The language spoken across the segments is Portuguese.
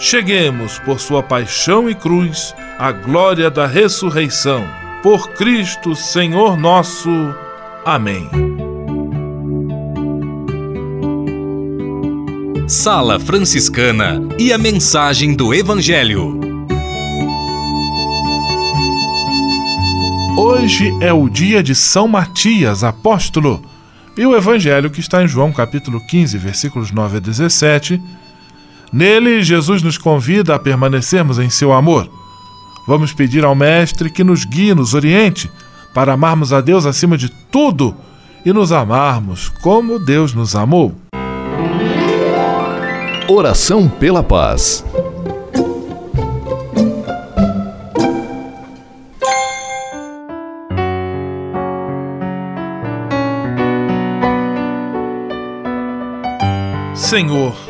cheguemos, por sua paixão e cruz, à glória da ressurreição. Por Cristo, Senhor nosso. Amém. Sala Franciscana e a mensagem do Evangelho. Hoje é o dia de São Matias, apóstolo. E o evangelho que está em João capítulo 15, versículos 9 a 17. Nele, Jesus nos convida a permanecermos em seu amor. Vamos pedir ao Mestre que nos guie, nos oriente, para amarmos a Deus acima de tudo e nos amarmos como Deus nos amou. Oração pela paz. Senhor,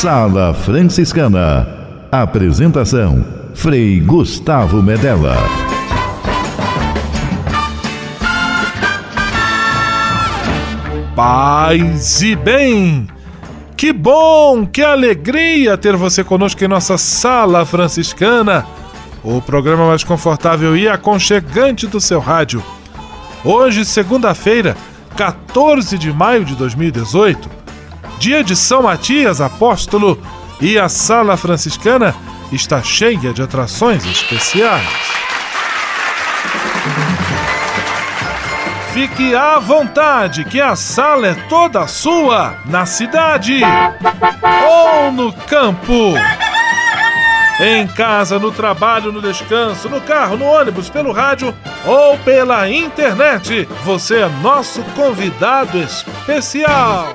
Sala Franciscana. Apresentação: Frei Gustavo Medella. Paz e bem! Que bom, que alegria ter você conosco em nossa Sala Franciscana, o programa mais confortável e aconchegante do seu rádio. Hoje, segunda-feira, 14 de maio de 2018, dia de São Matias Apóstolo, e a Sala Franciscana está cheia de atrações especiais. Fique à vontade, que a sala é toda sua, na cidade ou no campo. Em casa, no trabalho, no descanso, no carro, no ônibus, pelo rádio ou pela internet, você é nosso convidado especial.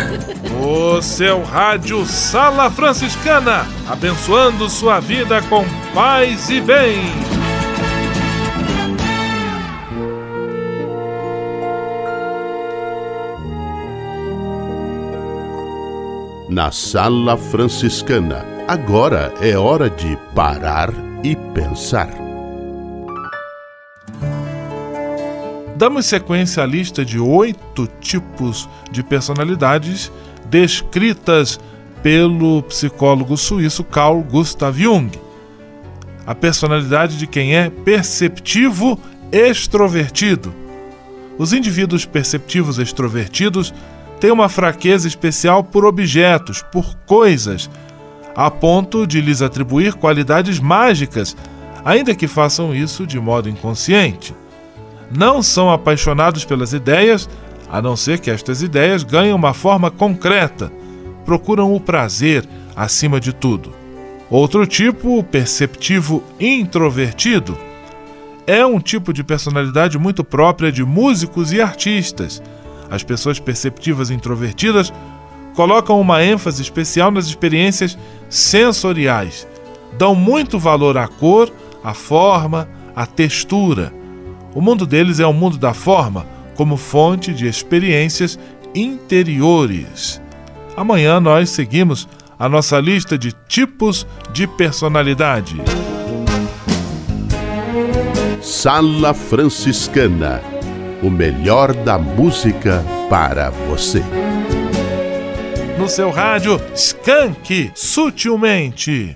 O seu rádio Sala Franciscana, abençoando sua vida com paz e bem. Na Sala Franciscana, agora é hora de parar e pensar. Damos sequência à lista de oito tipos de personalidades descritas pelo psicólogo suíço Carl Gustav Jung. A personalidade de quem é perceptivo extrovertido. Os indivíduos perceptivos extrovertidos têm uma fraqueza especial por objetos, por coisas, a ponto de lhes atribuir qualidades mágicas, ainda que façam isso de modo inconsciente não são apaixonados pelas ideias, a não ser que estas ideias ganhem uma forma concreta. Procuram o prazer acima de tudo. Outro tipo, o perceptivo introvertido, é um tipo de personalidade muito própria de músicos e artistas. As pessoas perceptivas introvertidas colocam uma ênfase especial nas experiências sensoriais. Dão muito valor à cor, à forma, à textura. O mundo deles é o mundo da forma, como fonte de experiências interiores. Amanhã nós seguimos a nossa lista de tipos de personalidade. Sala Franciscana o melhor da música para você. No seu rádio, Skank Sutilmente.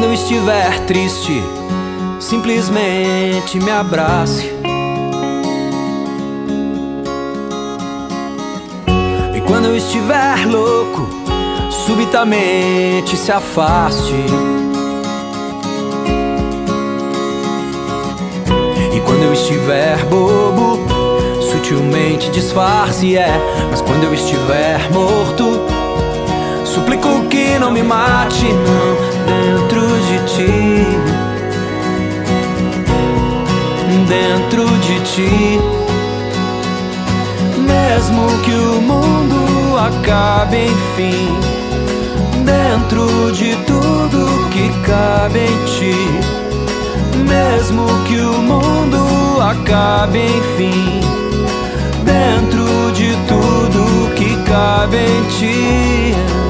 Quando eu estiver triste, simplesmente me abrace. E quando eu estiver louco, subitamente se afaste. E quando eu estiver bobo, sutilmente disfarce, é. Mas quando eu estiver morto, suplico que não me mate, não dentro de ti, dentro de ti. Mesmo que o mundo acabe, enfim, dentro de tudo que cabe em ti. Mesmo que o mundo acabe, enfim, dentro de tudo que cabe em ti.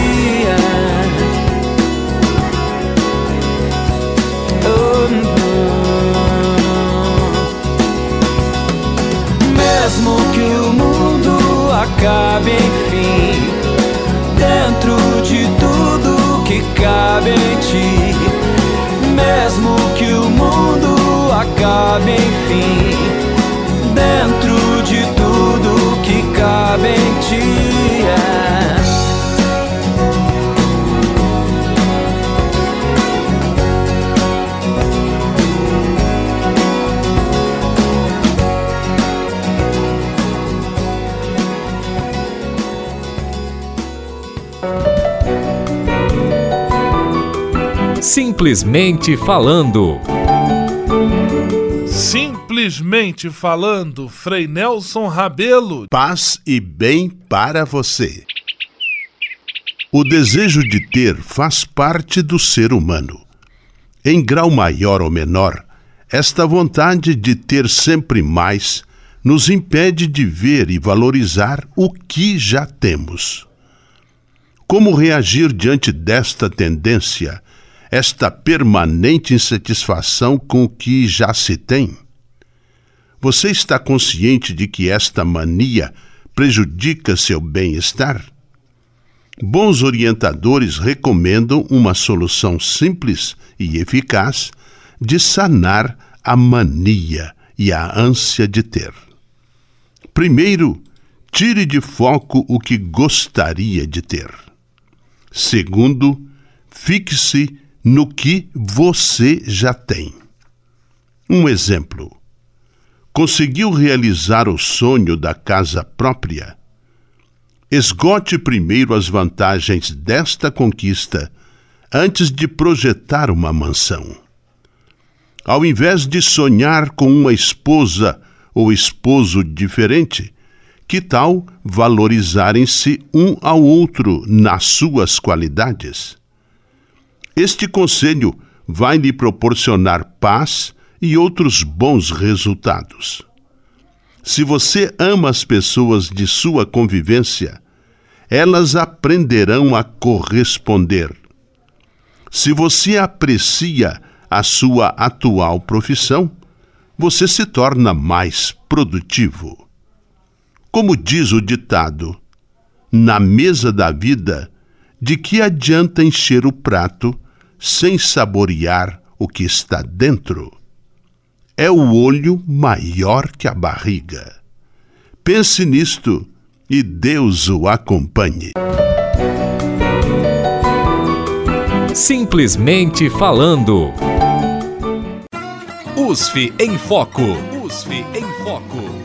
Acabe, enfim, dentro de tudo que cabe em ti, mesmo que o mundo acabe, enfim, dentro de tudo que cabe em ti. É. Simplesmente falando. Simplesmente falando, Frei Nelson Rabelo. Paz e bem para você. O desejo de ter faz parte do ser humano. Em grau maior ou menor, esta vontade de ter sempre mais nos impede de ver e valorizar o que já temos. Como reagir diante desta tendência esta permanente insatisfação com o que já se tem? Você está consciente de que esta mania prejudica seu bem-estar? Bons orientadores recomendam uma solução simples e eficaz de sanar a mania e a ânsia de ter. Primeiro, tire de foco o que gostaria de ter. Segundo, fixe no que você já tem. Um exemplo. Conseguiu realizar o sonho da casa própria? Esgote primeiro as vantagens desta conquista antes de projetar uma mansão. Ao invés de sonhar com uma esposa ou esposo diferente, que tal valorizarem-se um ao outro nas suas qualidades? Este conselho vai lhe proporcionar paz e outros bons resultados. Se você ama as pessoas de sua convivência, elas aprenderão a corresponder. Se você aprecia a sua atual profissão, você se torna mais produtivo. Como diz o ditado, na mesa da vida, de que adianta encher o prato sem saborear o que está dentro. É o olho maior que a barriga. Pense nisto e Deus o acompanhe. Simplesmente falando. USF em Foco. USF em Foco.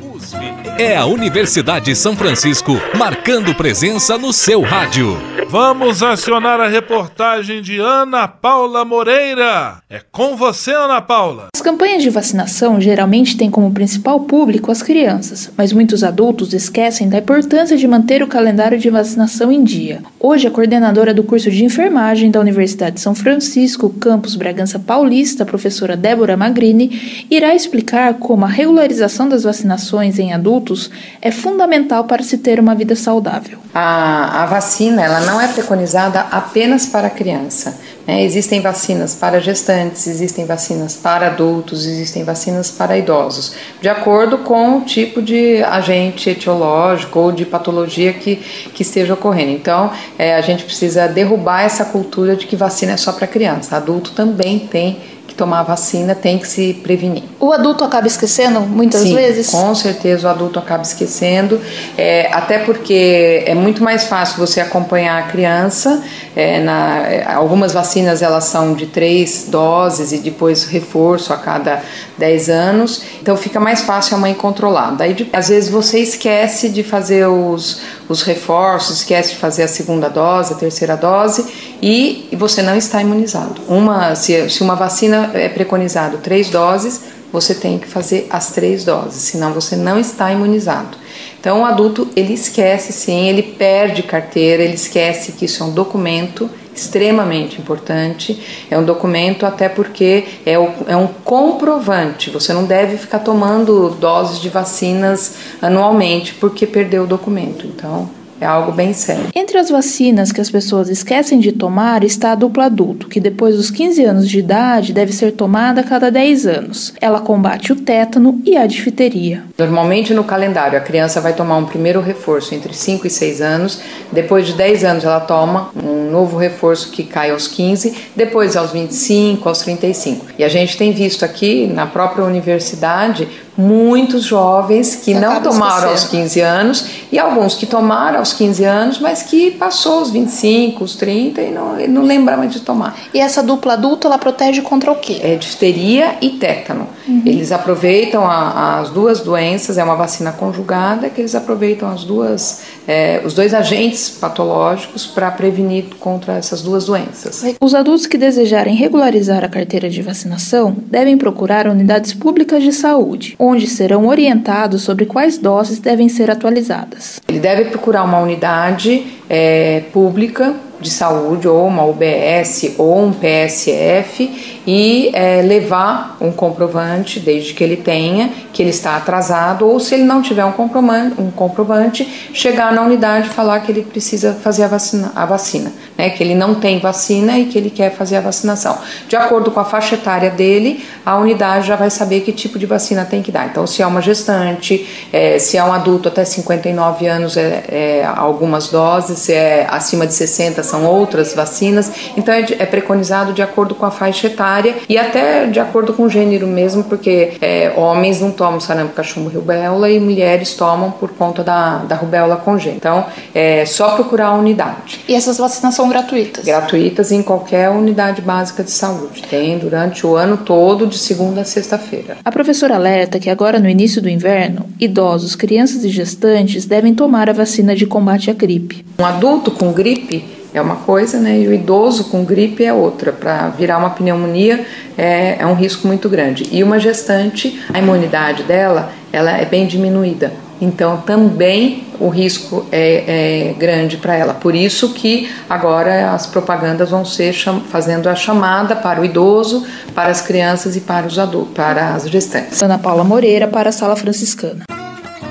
É a Universidade de São Francisco marcando presença no seu rádio. Vamos acionar a reportagem de Ana Paula Moreira. É com você, Ana Paula. As campanhas de vacinação geralmente têm como principal público as crianças, mas muitos adultos esquecem da importância de manter o calendário de vacinação em dia. Hoje, a coordenadora do curso de enfermagem da Universidade de São Francisco, campus Bragança Paulista, professora Débora Magrini, irá explicar como a regularização das vacinações em adultos é fundamental para se ter uma vida saudável. A, a vacina ela não é preconizada apenas para criança. Né? Existem vacinas para gestantes, existem vacinas para adultos, existem vacinas para idosos, de acordo com o tipo de agente etiológico ou de patologia que, que esteja ocorrendo. Então, é, a gente precisa derrubar essa cultura de que vacina é só para criança. Adulto também tem tomar a vacina tem que se prevenir. O adulto acaba esquecendo muitas Sim, vezes? Com certeza o adulto acaba esquecendo, é, até porque é muito mais fácil você acompanhar a criança. É, na, algumas vacinas elas são de três doses e depois reforço a cada 10 anos, então fica mais fácil a mãe controlar. Daí às vezes você esquece de fazer os, os reforços, esquece de fazer a segunda dose, a terceira dose e, você não está imunizado. Uma, se, se uma vacina é preconizado três doses, você tem que fazer as três doses, senão você não está imunizado. Então o adulto ele esquece sim, ele perde carteira, ele esquece que isso é um documento extremamente importante. É um documento até porque é, o, é um comprovante. Você não deve ficar tomando doses de vacinas anualmente porque perdeu o documento. Então é algo bem sério. Entre as vacinas que as pessoas esquecem de tomar está a dupla adulto, que depois dos 15 anos de idade deve ser tomada a cada 10 anos. Ela combate o tétano e a difteria. Normalmente no calendário a criança vai tomar um primeiro reforço entre 5 e 6 anos, depois de 10 anos ela toma um novo reforço que cai aos 15, depois aos 25, aos 35. E a gente tem visto aqui na própria universidade muitos jovens que, não tomaram aos 15 anos e alguns que tomaram aos 15 anos, mas que passou os 25, os 30 e não, não lembra mais de tomar. E essa dupla adulta, ela protege contra o quê? É difteria e tétano. Uhum. Eles aproveitam a, as duas doenças, é uma vacina conjugada que eles aproveitam as duas, é, os dois agentes patológicos para prevenir contra essas duas doenças. Os adultos que desejarem regularizar a carteira de vacinação devem procurar unidades públicas de saúde, onde serão orientados sobre quais doses devem ser atualizadas. Ele deve procurar uma unidade é, pública de saúde, ou uma UBS ou um PSF, e é, levar um comprovante, desde que ele tenha, que ele está atrasado, ou se ele não tiver um comprovante, um comprovante chegar na unidade e falar que ele precisa fazer a vacina, a vacina né, que ele não tem vacina e que ele quer fazer a vacinação. De acordo com a faixa etária dele, a unidade já vai saber que tipo de vacina tem que dar. Então, se é uma gestante, é, se é um adulto até 59 anos, é, é, algumas doses, se é acima de 60, são outras vacinas. Então, é, é, preconizado de acordo com a faixa etária e até de acordo com o gênero mesmo, porque é, homens não tomam sarampo, cachumbo, rubéola e mulheres tomam por conta da, da rubéola congênita. Então, é só procurar a unidade. E essas vacinas são gratuitas? Gratuitas em qualquer unidade básica de saúde. Tem durante o ano todo, de segunda a sexta-feira. A professora alerta que agora no início do inverno, idosos, crianças e gestantes devem tomar a vacina de combate à gripe. Um adulto com gripe é uma coisa, né? E o idoso com gripe é outra. Para virar uma pneumonia é, é um risco muito grande. E uma gestante, a imunidade dela, ela é bem diminuída. Então também o risco é, é grande para ela. Por isso que agora as propagandas vão ser fazendo a chamada para o idoso, para as crianças e para os adultos, para as gestantes. Ana Paula Moreira para a Sala Franciscana.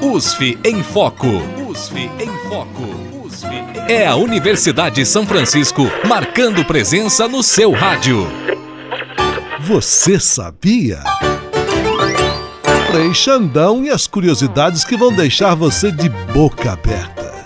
USF em Foco. USF em Foco. É a Universidade de São Francisco marcando presença no seu rádio. Você sabia? Frei Xandão e as curiosidades que vão deixar você de boca aberta.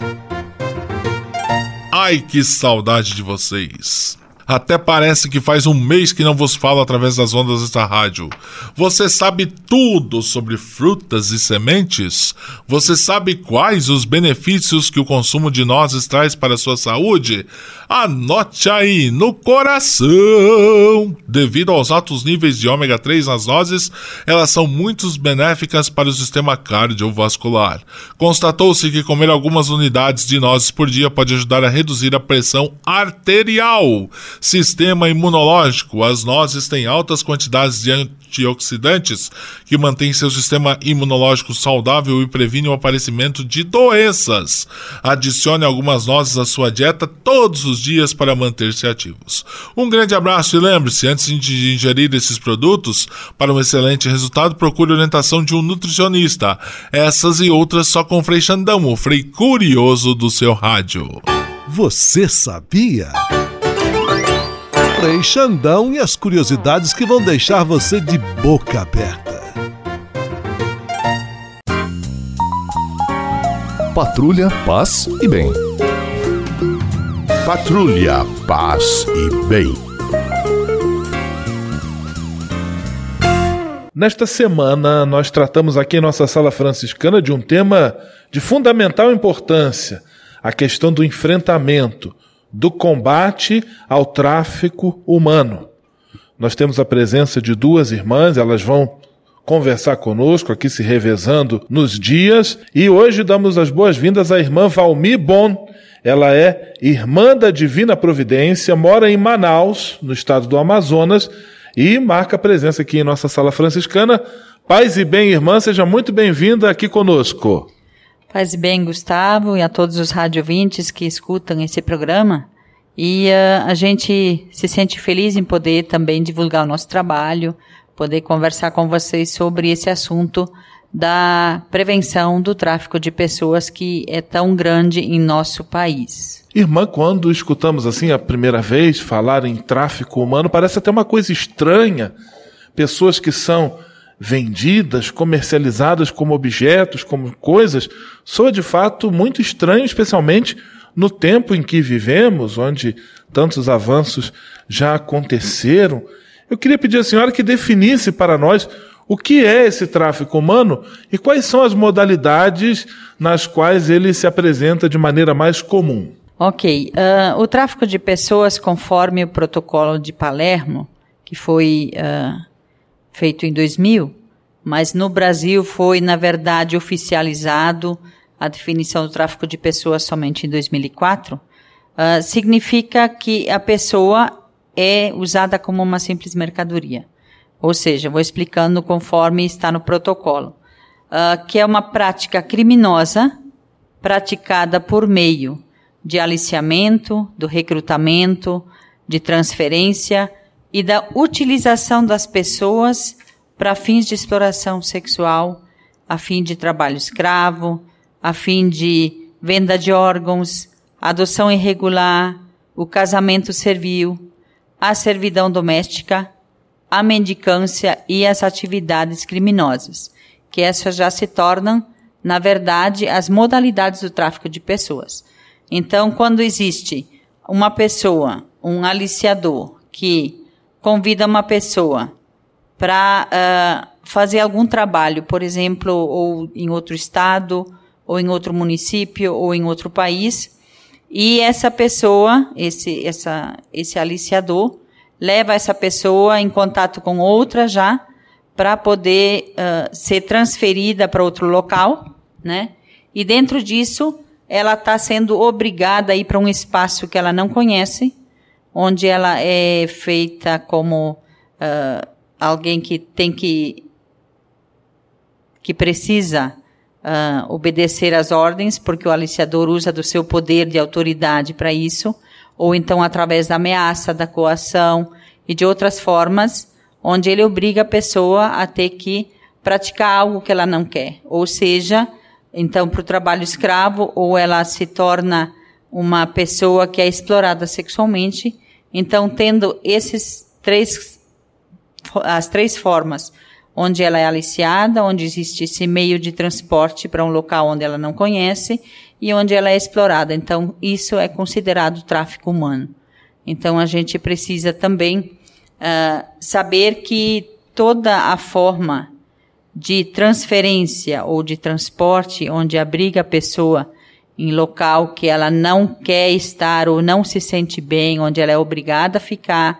Ai, que saudade de vocês! Até parece que faz um mês que não vos falo através das ondas desta rádio. Você sabe tudo sobre frutas e sementes? Você sabe quais os benefícios que o consumo de nozes traz para a sua saúde? Anote aí no coração! Devido aos altos níveis de ômega 3 nas nozes, elas são muito benéficas para o sistema cardiovascular. Constatou-se que comer algumas unidades de nozes por dia pode ajudar a reduzir a pressão arterial Sistema imunológico. As nozes têm altas quantidades de antioxidantes que mantêm seu sistema imunológico saudável e previnem o aparecimento de doenças. Adicione algumas nozes à sua dieta todos os dias para manter-se ativos. Um grande abraço e lembre-se, antes de ingerir esses produtos, para um excelente resultado, procure orientação de um nutricionista. Essas e outras só com Frei Xandão, o Frei Curioso do seu rádio. Você sabia? Frei Xandão e as curiosidades que vão deixar você de boca aberta. Patrulha, paz e bem. Patrulha, paz e bem. Nesta semana, nós tratamos aqui em nossa sala franciscana de um tema de fundamental importância: a questão do enfrentamento do combate ao tráfico humano. Nós temos a presença de duas irmãs, elas vão conversar conosco aqui se revezando nos dias e hoje damos as boas-vindas à irmã Valmi Bon. Ela é irmã da Divina Providência, mora em Manaus, no estado do Amazonas e marca presença aqui em nossa sala franciscana. Paz e bem, irmã, seja muito bem-vinda aqui conosco. Faz bem, Gustavo, e a todos os radiovintes que escutam esse programa. E uh, a gente se sente feliz em poder também divulgar o nosso trabalho, poder conversar com vocês sobre esse assunto da prevenção do tráfico de pessoas que é tão grande em nosso país. Irmã, quando escutamos assim a primeira vez falar em tráfico humano, parece até uma coisa estranha. Pessoas que são vendidas, comercializadas como objetos, como coisas, soa de fato muito estranho, especialmente no tempo em que vivemos, onde tantos avanços já aconteceram. Eu queria pedir à senhora que definisse para nós o que é esse tráfico humano e quais são as modalidades nas quais ele se apresenta de maneira mais comum. Ok. Uh, o tráfico de pessoas, conforme o protocolo de Palermo, que foi uh, feito em 2000, mas no Brasil foi, na verdade, oficializado a definição do tráfico de pessoas somente em 2004, uh, ah, significa que a pessoa é usada como uma simples mercadoria. Ou seja, vou explicando conforme está no protocolo, uh, que é uma prática criminosa praticada por meio de aliciamento, do recrutamento, de transferência e da utilização das pessoas para fins de exploração sexual, a fim de trabalho escravo, a fim de venda de órgãos, adoção irregular, o casamento servil, a servidão doméstica, a mendicância e as atividades criminosas, que essas já se tornam, na verdade, as modalidades do tráfico de pessoas. Então, quando existe uma pessoa, um aliciador, que convida uma pessoa para uh, fazer algum trabalho, por exemplo, ou em outro estado, ou em outro município, ou em outro país, e essa pessoa, esse, essa, esse aliciador, leva essa pessoa em contato com outra já, para poder uh, ser transferida para outro local, né? E dentro disso, ela está sendo obrigada a ir para um espaço que ela não conhece, onde ela é feita como uh, alguém que tem que que precisa uh, obedecer às ordens, porque o aliciador usa do seu poder de autoridade para isso, ou então através da ameaça, da coação e de outras formas, onde ele obriga a pessoa a ter que praticar algo que ela não quer, ou seja, então, para o trabalho escravo, ou ela se torna uma pessoa que é explorada sexualmente. Então, tendo esses três, as três formas, onde ela é aliciada, onde existe esse meio de transporte para um local onde ela não conhece e onde ela é explorada. Então, isso é considerado tráfico humano. Então, a gente precisa também uh, saber que toda a forma de transferência ou de transporte, onde abriga a pessoa em local que ela não quer estar ou não se sente bem, onde ela é obrigada a ficar,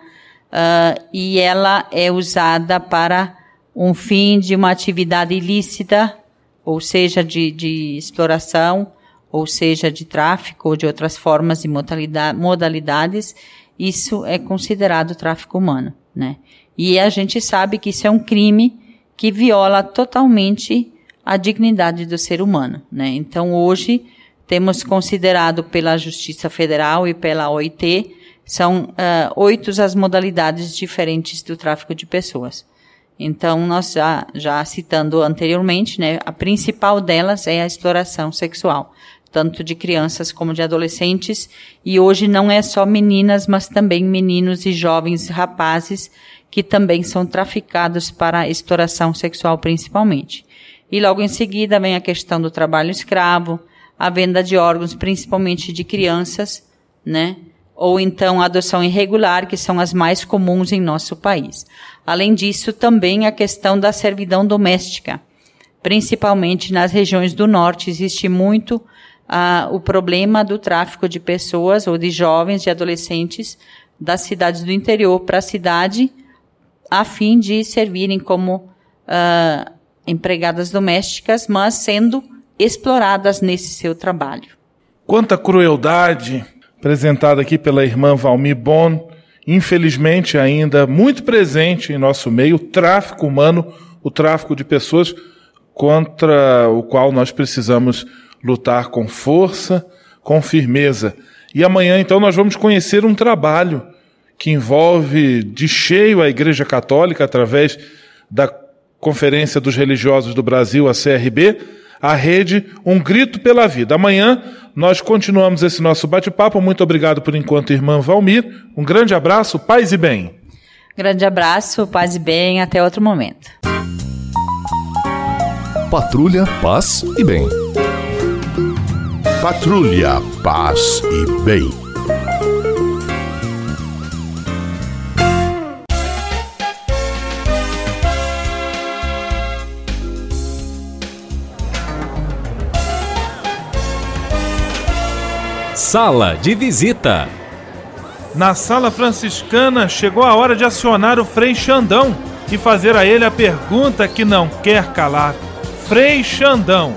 uh, e ela é usada para um fim de uma atividade ilícita, ou seja, de, de exploração, ou seja, de tráfico ou de outras formas e modalidades, isso é considerado tráfico humano, né? E a gente sabe que isso é um crime que viola totalmente a dignidade do ser humano. Né? Então, hoje, temos considerado pela Justiça Federal e pela OIT, são uh, oito as modalidades diferentes do tráfico de pessoas. Então, nós já, já citando anteriormente, né, a principal delas é a exploração sexual, tanto de crianças como de adolescentes, e hoje não é só meninas, mas também meninos e jovens rapazes que também são traficados para exploração sexual principalmente. E logo em seguida vem a questão do trabalho escravo, a venda de órgãos, principalmente de crianças, né? Ou então a adoção irregular, que são as mais comuns em nosso país. Além disso, também a questão da servidão doméstica. Principalmente nas regiões do norte existe muito uh, o problema do tráfico de pessoas ou de jovens, de adolescentes das cidades do interior para a cidade a fim de servirem como uh, empregadas domésticas, mas sendo exploradas nesse seu trabalho. Quanta crueldade apresentada aqui pela irmã Valmi Bon, infelizmente ainda muito presente em nosso meio, o tráfico humano, o tráfico de pessoas, contra o qual nós precisamos lutar com força, com firmeza. E amanhã, então, nós vamos conhecer um trabalho que envolve de cheio a Igreja Católica através da Conferência dos Religiosos do Brasil, a CRB, a rede Um Grito pela Vida. Amanhã nós continuamos esse nosso bate-papo. Muito obrigado por enquanto, irmã Valmir. Um grande abraço, paz e bem. Grande abraço, paz e bem, até outro momento. Patrulha, paz e bem. Patrulha, paz e bem. Sala de visita. Na sala franciscana chegou a hora de acionar o Frei Xandão e fazer a ele a pergunta que não quer calar. Frei Xandão,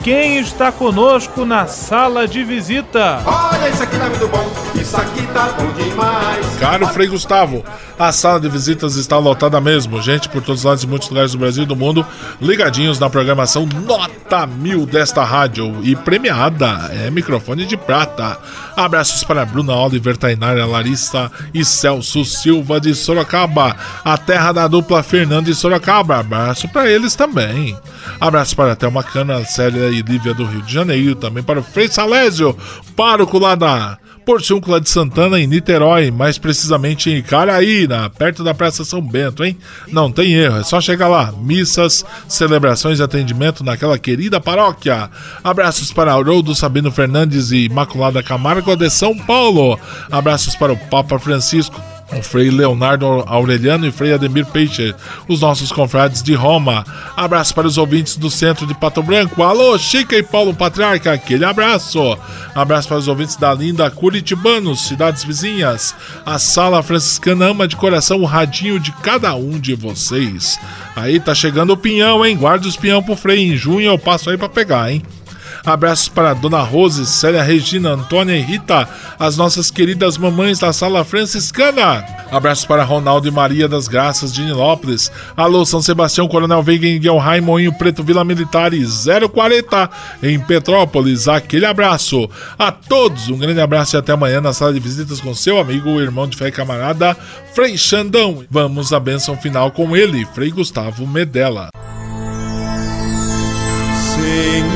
quem está conosco na sala de visita? Olha, isso aqui tá muito bom, isso aqui tá bom demais. Caro Frei Gustavo, a sala de visitas está lotada mesmo. Gente por todos os lados e muitos lugares do Brasil e do mundo ligadinhos na programação Nota Mil desta rádio e premiada. É microfone de prata. Abraços para Bruna Oliver, Tainara, Larissa e Celso Silva de Sorocaba, a terra da dupla Fernando e Sorocaba. Abraço para eles também. Abraço para Thelma Cana, Célia e Lívia do Rio de Janeiro. Também para o Frei Salésio, pároco lá da Porciúncula de Santana, em Niterói, mais precisamente em Caraína, perto da Praça São Bento, hein? Não tem erro, é só chegar lá. Missas, celebrações e atendimento naquela querida paróquia. Abraços para Haroldo Sabino Fernandes e Imaculada Camargo de São Paulo. Abraços para o Papa Francisco o Frei Leonardo Aureliano e Frei Ademir Peixe, os nossos confrades de Roma. Abraço para os ouvintes do centro de Pato Branco. Alô, Chica e Paulo Patriarca, aquele abraço. Abraço para os ouvintes da linda Curitibanos, cidades vizinhas. A sala franciscana ama de coração o radinho de cada um de vocês. Aí tá chegando o pinhão, hein? Guarda os pinhão pro Frei. Em junho eu passo aí para pegar, hein? Abraços para Dona Rose, Célia Regina, Antônia e Rita, as nossas queridas mamães da sala franciscana. Abraços para Ronaldo e Maria das Graças de Nilópolis. Alô, São Sebastião, Coronel Veiga em Guilherme, Moinho Preto, Vila Militar e 040 em Petrópolis. Aquele abraço a todos. Um grande abraço e até amanhã na sala de visitas com seu amigo, irmão de fé e camarada, Frei Xandão. Vamos à bênção final com ele, Frei Gustavo Medella. Senhor,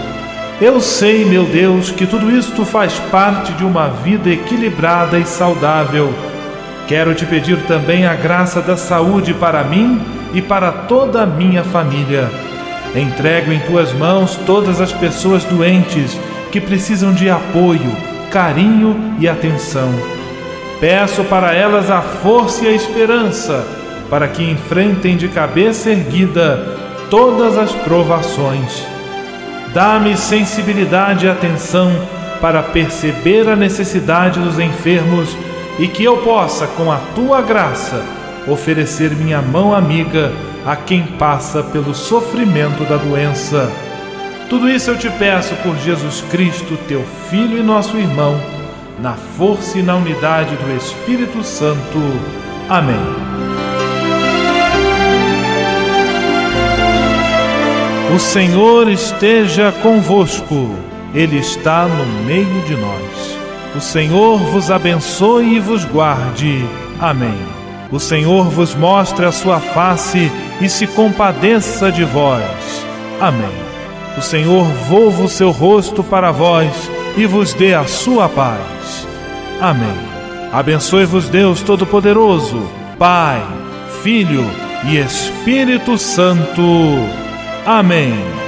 Eu sei, meu Deus, que tudo isto faz parte de uma vida equilibrada e saudável. Quero te pedir também a graça da saúde para mim e para toda a minha família. Entrego em tuas mãos todas as pessoas doentes que precisam de apoio, carinho e atenção. Peço para elas a força e a esperança para que enfrentem de cabeça erguida todas as provações. Dá-me sensibilidade e atenção para perceber a necessidade dos enfermos e que eu possa, com a tua graça, oferecer minha mão amiga a quem passa pelo sofrimento da doença. Tudo isso eu te peço por Jesus Cristo, teu Filho e nosso irmão, na força e na unidade do Espírito Santo. Amém. O Senhor esteja convosco, Ele está no meio de nós. O Senhor vos abençoe e vos guarde. Amém. O Senhor vos mostre a sua face e se compadeça de vós. Amém. O Senhor volva o seu rosto para vós e vos dê a sua paz. Amém. Abençoe-vos Deus Todo-Poderoso, Pai, Filho e Espírito Santo. Amém.